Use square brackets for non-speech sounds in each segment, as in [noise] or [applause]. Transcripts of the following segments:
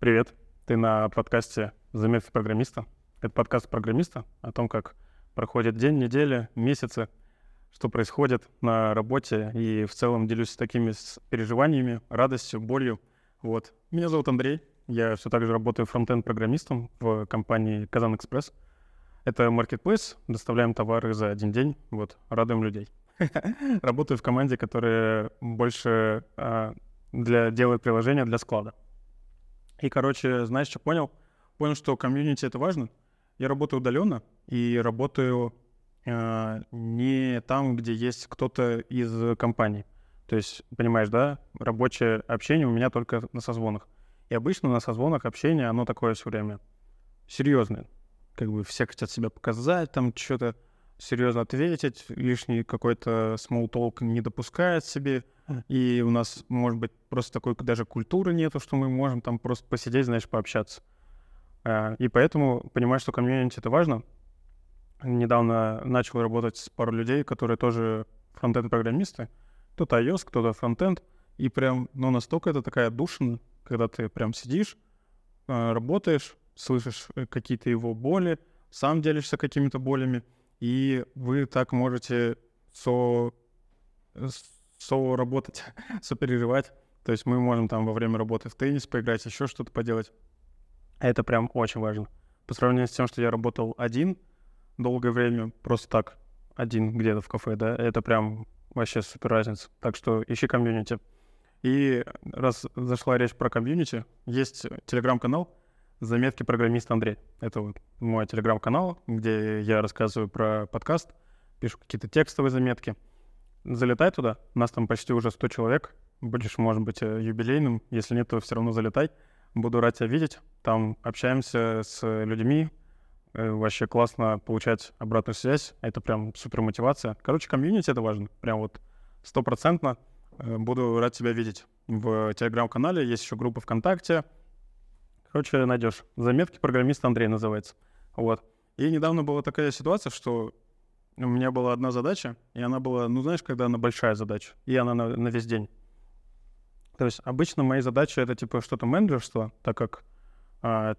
Привет, ты на подкасте «Заметки программиста». Это подкаст программиста о том, как проходит день, неделя, месяцы, что происходит на работе, и в целом делюсь такими переживаниями, радостью, болью. Вот. Меня зовут Андрей, я все так же работаю фронтенд-программистом в компании «Казан Экспресс». Это маркетплейс, доставляем товары за один день, вот, радуем людей. [laughs] Работаю в команде, которая больше а, для, делает приложения для склада. И, короче, знаешь, что понял? Понял, что комьюнити — это важно. Я работаю удаленно и работаю э, не там, где есть кто-то из компании. То есть, понимаешь, да, рабочее общение у меня только на созвонах. И обычно на созвонах общение, оно такое все время серьезное. Как бы все хотят себя показать, там что-то серьезно ответить, лишний какой-то small talk не допускает себе. И у нас, может быть, просто такой даже культуры нету, что мы можем там просто посидеть, знаешь, пообщаться. А, и поэтому понимаю, что комьюнити — это важно. Недавно начал работать с пару людей, которые тоже фронтенд-программисты. Кто-то iOS, кто-то фронтенд. И прям, ну, настолько это такая душина, когда ты прям сидишь, а, работаешь, слышишь э, какие-то его боли, сам делишься какими-то болями, и вы так можете со со-работать, [laughs] сопереживать. То есть мы можем там во время работы в теннис поиграть, еще что-то поделать. Это прям очень важно. По сравнению с тем, что я работал один долгое время, просто так, один где-то в кафе, да, это прям вообще супер разница. Так что ищи комьюнити. И раз зашла речь про комьюнити, есть телеграм-канал «Заметки программиста Андрей». Это вот мой телеграм-канал, где я рассказываю про подкаст, пишу какие-то текстовые заметки — залетай туда. У нас там почти уже 100 человек. Будешь, может быть, э, юбилейным. Если нет, то все равно залетай. Буду рад тебя видеть. Там общаемся с людьми. Э, вообще классно получать обратную связь. Это прям супер мотивация. Короче, комьюнити — это важно. Прям вот стопроцентно э, буду рад тебя видеть. В телеграм-канале есть еще группа ВКонтакте. Короче, найдешь. Заметки программиста Андрей называется. Вот. И недавно была такая ситуация, что у меня была одна задача, и она была, ну, знаешь, когда она большая задача, и она на, на весь день. То есть обычно мои задачи — это типа что-то менеджерство, так как а,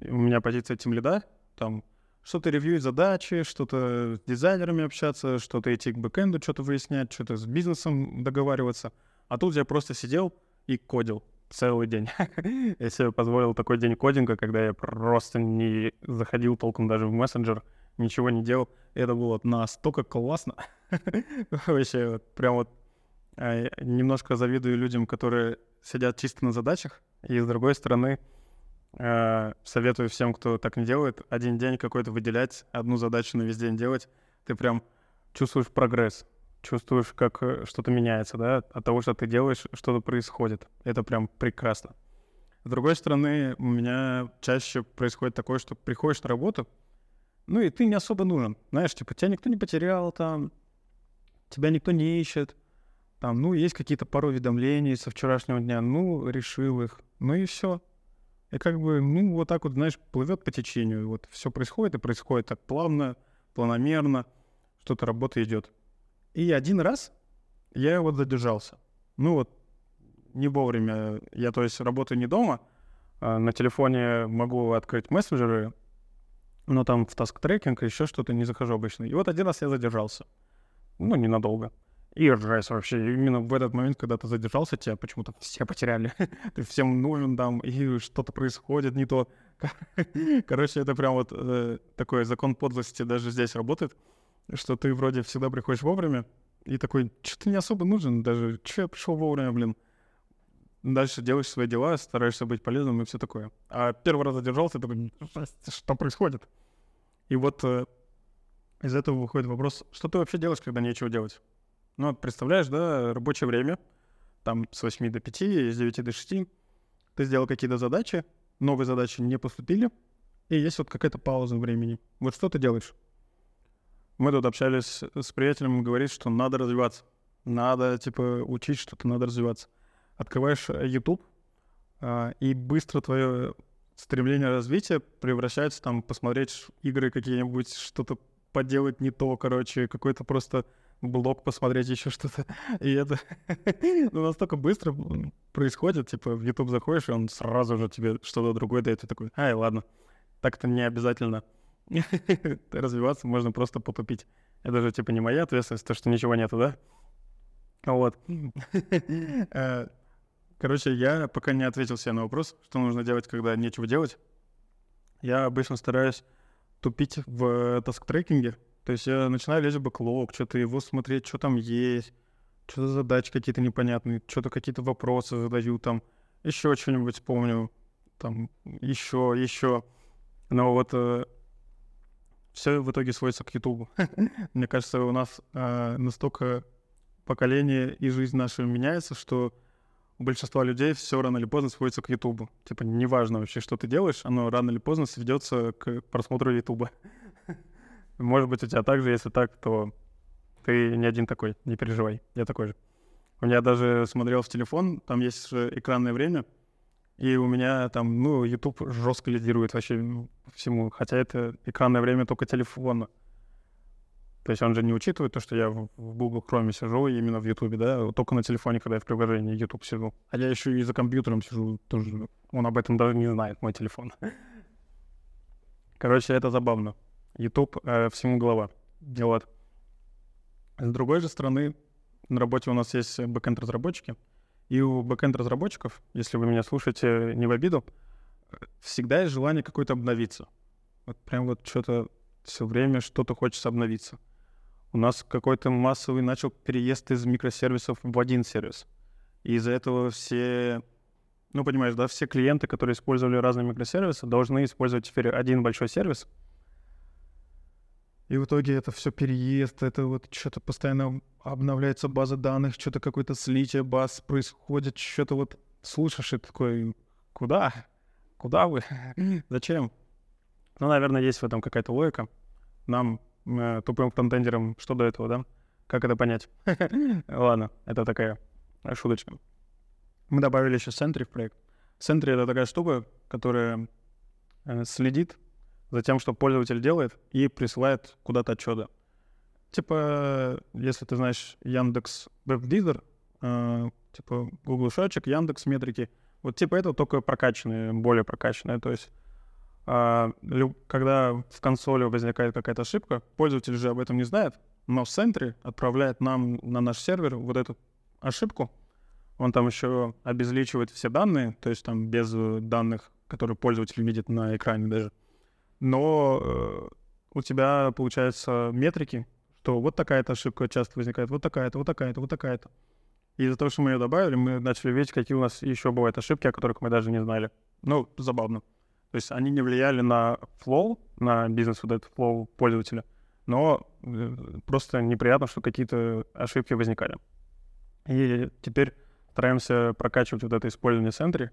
у меня позиция тем лида, там что-то ревьюить задачи, что-то с дизайнерами общаться, что-то идти к бэкэнду, что-то выяснять, что-то с бизнесом договариваться. А тут я просто сидел и кодил целый день. [laughs] я себе позволил такой день кодинга, когда я просто не заходил толком даже в мессенджер, ничего не делал. Это было настолько классно. [laughs] Вообще, вот, прям вот э, немножко завидую людям, которые сидят чисто на задачах. И с другой стороны, э, советую всем, кто так не делает, один день какой-то выделять, одну задачу на весь день делать. Ты прям чувствуешь прогресс, чувствуешь, как э, что-то меняется, да, от того, что ты делаешь, что-то происходит. Это прям прекрасно. С другой стороны, у меня чаще происходит такое, что приходишь на работу, ну и ты не особо нужен. Знаешь, типа, тебя никто не потерял там, тебя никто не ищет. Там, ну, есть какие-то пару уведомлений со вчерашнего дня, ну, решил их, ну и все. И как бы, ну, вот так вот, знаешь, плывет по течению. Вот все происходит, и происходит так плавно, планомерно, что-то работа идет. И один раз я вот задержался. Ну вот, не вовремя. Я, то есть, работаю не дома, а на телефоне могу открыть мессенджеры, но там в таск трекинг еще что-то не захожу обычно. И вот один раз я задержался. Ну, ненадолго. И ржась вообще. Именно в этот момент, когда ты задержался, тебя почему-то все потеряли. [laughs] ты всем нужен там, и что-то происходит не то. [laughs] Короче, это прям вот э, такой закон подлости даже здесь работает, что ты вроде всегда приходишь вовремя, и такой, что ты не особо нужен даже, что я пришел вовремя, блин. Дальше делаешь свои дела, стараешься быть полезным и все такое. А первый раз задержался, такой, что происходит? И вот э, из этого выходит вопрос, что ты вообще делаешь, когда нечего делать? Ну, представляешь, да, рабочее время, там с 8 до 5, с 9 до 6, ты сделал какие-то задачи, новые задачи не поступили, и есть вот какая-то пауза времени. Вот что ты делаешь? Мы тут общались с приятелем, он говорит, что надо развиваться. Надо, типа, учить что-то, надо развиваться открываешь э, YouTube, а, и быстро твое стремление развития превращается там посмотреть игры какие-нибудь, что-то поделать не то, короче, какой-то просто блог посмотреть, еще что-то. И это [laughs] ну, настолько быстро происходит, типа в YouTube заходишь, и он сразу же тебе что-то другое дает, и такой, ай, ладно, так-то не обязательно [laughs] развиваться, можно просто потупить. Это же, типа, не моя ответственность, то, что ничего нету, да? Вот. [laughs] Э, короче, я пока не ответил себе на вопрос, что нужно делать, когда нечего делать. Я обычно стараюсь тупить в таск-трекинге. То есть я начинаю лезть в бэклог, что-то его смотреть, что там есть, что-то задачи какие-то непонятные, что-то какие-то вопросы задаю там, еще что-нибудь помню, там, еще, еще. Но вот э, все в итоге сводится к Ютубу. [laughs] Мне кажется, у нас э, настолько поколение и жизнь наша меняется, что у большинства людей все рано или поздно сводится к Ютубу. Типа, неважно вообще, что ты делаешь, оно рано или поздно сведется к просмотру Ютуба. [laughs] Может быть, у тебя так же, если так, то ты не один такой, не переживай, я такой же. У меня даже смотрел в телефон, там есть экранное время, и у меня там, ну, YouTube жестко лидирует вообще всему, хотя это экранное время только телефона. То есть он же не учитывает то, что я в Google Chrome сижу именно в YouTube, да, только на телефоне, когда я в приложении YouTube сижу. А я еще и за компьютером сижу, тоже он об этом даже не знает, мой телефон. [laughs] Короче, это забавно. YouTube э, всему голова. Вот. С другой же стороны, на работе у нас есть бэкэнд-разработчики, и у бэкэнд-разработчиков, если вы меня слушаете не в обиду, всегда есть желание какое-то обновиться. Вот прям вот что-то все время что-то хочется обновиться у нас какой-то массовый начал переезд из микросервисов в один сервис. И из-за этого все, ну, понимаешь, да, все клиенты, которые использовали разные микросервисы, должны использовать теперь один большой сервис. И в итоге это все переезд, это вот что-то постоянно обновляется база данных, что-то какое-то слитие баз происходит, что-то вот слушаешь и такой, куда? Куда вы? [laughs] Зачем? Ну, наверное, есть в этом какая-то логика. Нам э, тупым контендером, что до этого, да? Как это понять? [laughs] Ладно, это такая шуточка. Мы добавили еще Sentry в проект. Sentry — это такая штука, которая э, следит за тем, что пользователь делает, и присылает куда-то отчеты. Типа, если ты знаешь Яндекс Веб-Лидер, э, типа Google Шочек, Яндекс Метрики, вот типа это только прокачанные, более прокачанные. То есть а, когда в консоли возникает какая-то ошибка, пользователь же об этом не знает, но в центре отправляет нам на наш сервер вот эту ошибку. Он там еще обезличивает все данные, то есть там без э, данных, которые пользователь видит на экране даже. Но э, у тебя получается метрики, что вот такая-то ошибка часто возникает, вот такая-то, вот такая-то, вот такая-то. Из-за того, что мы ее добавили, мы начали видеть, какие у нас еще бывают ошибки, о которых мы даже не знали. Ну, забавно. То есть они не влияли на flow, на бизнес вот этот flow пользователя, но э, просто неприятно, что какие-то ошибки возникали. И теперь стараемся прокачивать вот это использование Sentry.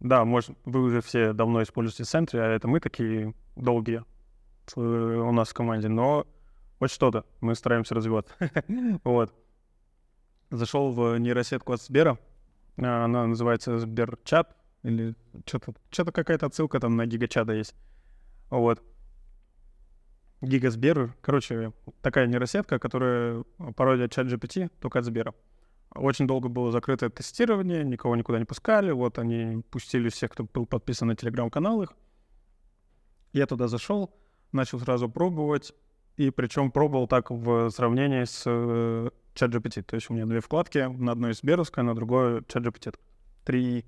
Да, может, вы уже все давно используете Sentry, а это мы такие долгие э, у нас в команде, но вот что-то мы стараемся развивать. [laughs] вот. Зашел в нейросетку от Сбера, она называется Сберчат, или что-то, что-то какая-то отсылка там на гигачада есть. Вот. Гигасбер, короче, такая нейросетка, которая пародия чат GPT, только от Сбера. Очень долго было закрытое тестирование, никого никуда не пускали. Вот они пустили всех, кто был подписан на телеграм-канал их. Я туда зашел, начал сразу пробовать. И причем пробовал так в сравнении с э, чат GPT. То есть у меня две вкладки, на одной Сберовская, на другой чат GPT. Три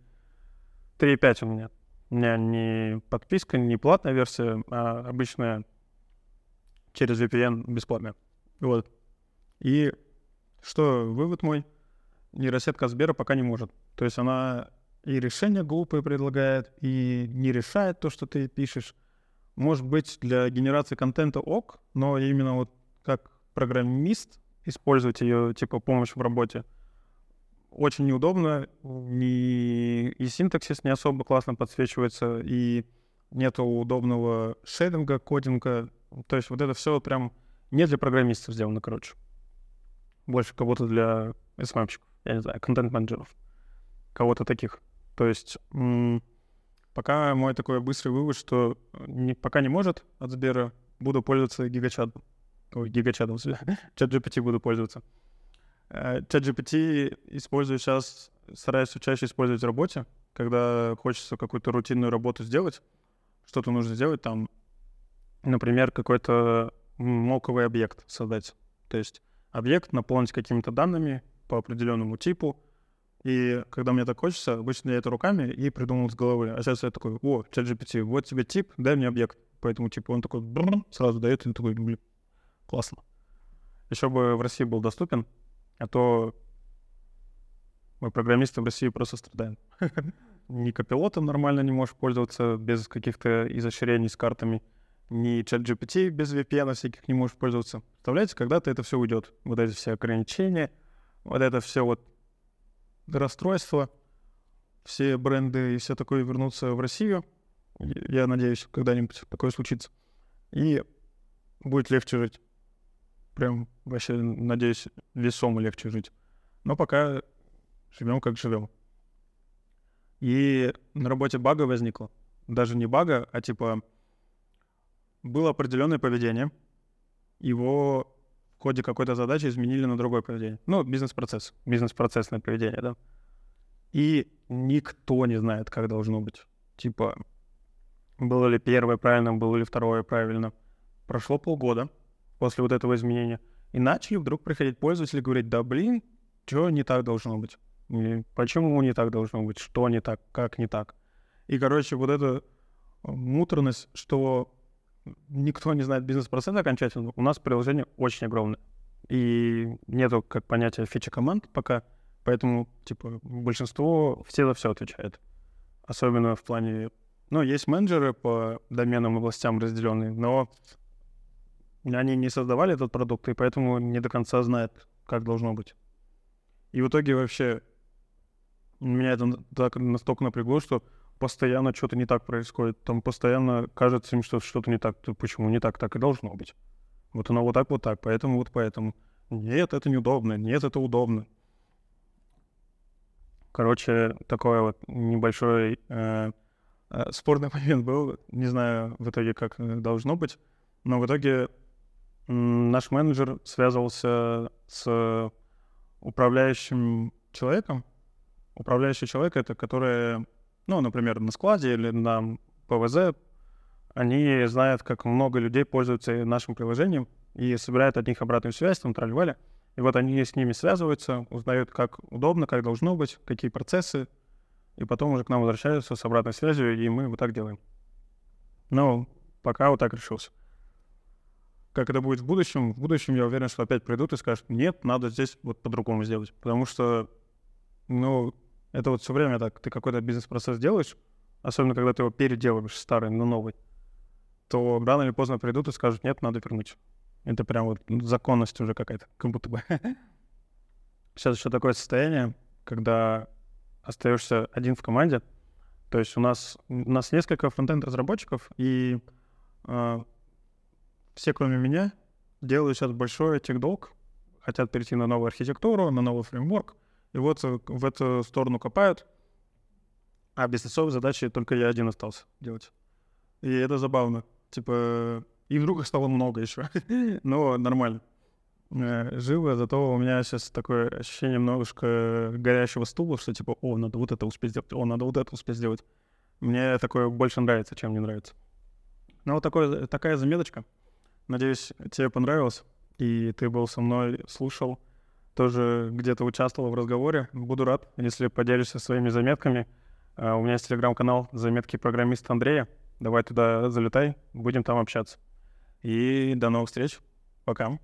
3.5 у меня. У меня не подписка, не платная версия, а обычная через VPN бесплатная. Вот. И что вывод мой? Нейросетка Сбера пока не может. То есть она и решения глупые предлагает, и не решает то, что ты пишешь. Может быть, для генерации контента ок, но именно вот как программист использовать ее, типа, помощь в работе — очень неудобно, не, и синтаксис не особо классно подсвечивается, и нету удобного шейдинга, кодинга. То есть вот это все прям не для программистов сделано, короче. Больше кого-то для SMM-щиков, я не знаю, контент-менеджеров. Кого-то таких. То есть пока мой такой быстрый вывод, что не, пока не может от Сбера, буду пользоваться гигачатом. ой, гигачатом, [laughs] чат GPT буду пользоваться. Э, чат GPT использую сейчас, стараюсь чаще использовать в работе, когда хочется какую-то рутинную работу сделать, что-то нужно сделать, там, например, какой-то моковый объект создать. То есть объект наполнить какими-то данными по определенному типу, и когда мне так хочется, обычно я это руками и придумал с головы. А сейчас я такой, о, чат GPT, вот тебе тип, дай мне объект. Поэтому, типа, он такой сразу дает, и такой, блин, классно. Еще бы в России был доступен, а то мы программисты в России просто страдаем. Ни копилотом нормально не можешь пользоваться без каких-то изощрений с картами, ни чат GPT без VPN всяких не можешь пользоваться. Представляете, когда-то это все уйдет. Вот эти все ограничения, вот это все вот расстройства, все бренды и все такое вернутся в Россию. Я надеюсь, когда-нибудь такое случится. И будет легче жить. Прям вообще, надеюсь, весомо легче жить. Но пока живем как живем. И на работе бага возникло. Даже не бага, а типа было определенное поведение. Его в ходе какой-то задачи изменили на другое поведение. Ну, бизнес-процесс. Бизнес-процессное поведение, да. И никто не знает, как должно быть. Типа, было ли первое правильно, было ли второе правильно. Прошло полгода после вот этого изменения. И начали вдруг приходить пользователи и говорить, да блин, что не так должно быть? Или почему не так должно быть? Что не так? Как не так? И, короче, вот эта муторность, что никто не знает бизнес-процесс окончательно, у нас приложение очень огромное. И нету как понятия фича команд пока, поэтому, типа, большинство все за все отвечает. Особенно в плане... Ну, есть менеджеры по доменам и областям разделенные, но они не создавали этот продукт, и поэтому не до конца знают, как должно быть. И в итоге вообще меня это так настолько напрягло, что постоянно что-то не так происходит. Там постоянно кажется им, что что-то не так. Почему не так? Так и должно быть. Вот оно вот так, вот так, поэтому вот поэтому. Нет, это неудобно, нет, это удобно. Короче, такой вот небольшой э, э, спорный [laughs] момент был. Не знаю в итоге, как должно быть. Но в итоге э, наш менеджер связывался с управляющим человеком. Управляющий человек — это который ну, например, на складе или на ПВЗ, они знают, как много людей пользуются нашим приложением и собирают от них обратную связь, там, тролливали. И вот они с ними связываются, узнают, как удобно, как должно быть, какие процессы, и потом уже к нам возвращаются с обратной связью, и мы вот так делаем. Ну, пока вот так решился. Как это будет в будущем? В будущем я уверен, что опять придут и скажут, нет, надо здесь вот по-другому сделать. Потому что, ну, это вот все время так. Ты какой-то бизнес-процесс делаешь, особенно когда ты его переделываешь старый на новый, то рано или поздно придут и скажут, нет, надо вернуть. Это прям вот законность уже какая-то, как будто бы. [laughs] Сейчас еще такое состояние, когда остаешься один в команде. То есть у нас, у нас несколько фронтенд-разработчиков, и э, все, кроме меня, делают сейчас большой техдолг, хотят перейти на новую архитектуру, на новый фреймворк, и вот э, в эту сторону копают, а бизнесовые задачи только я один остался делать. И это забавно. Типа, и вдруг их стало много еще. [laughs] Но нормально. Э, живо, зато у меня сейчас такое ощущение немножко горящего стула, что типа, о, надо вот это успеть сделать, о, надо вот это успеть сделать. Мне такое больше нравится, чем не нравится. Ну, вот такое, такая заметочка. Надеюсь, тебе понравилось, и ты был со мной, слушал тоже где-то участвовал в разговоре. Буду рад, если поделишься своими заметками. Uh, у меня есть телеграм-канал «Заметки программиста Андрея». Давай туда залетай, будем там общаться. И до новых встреч. Пока.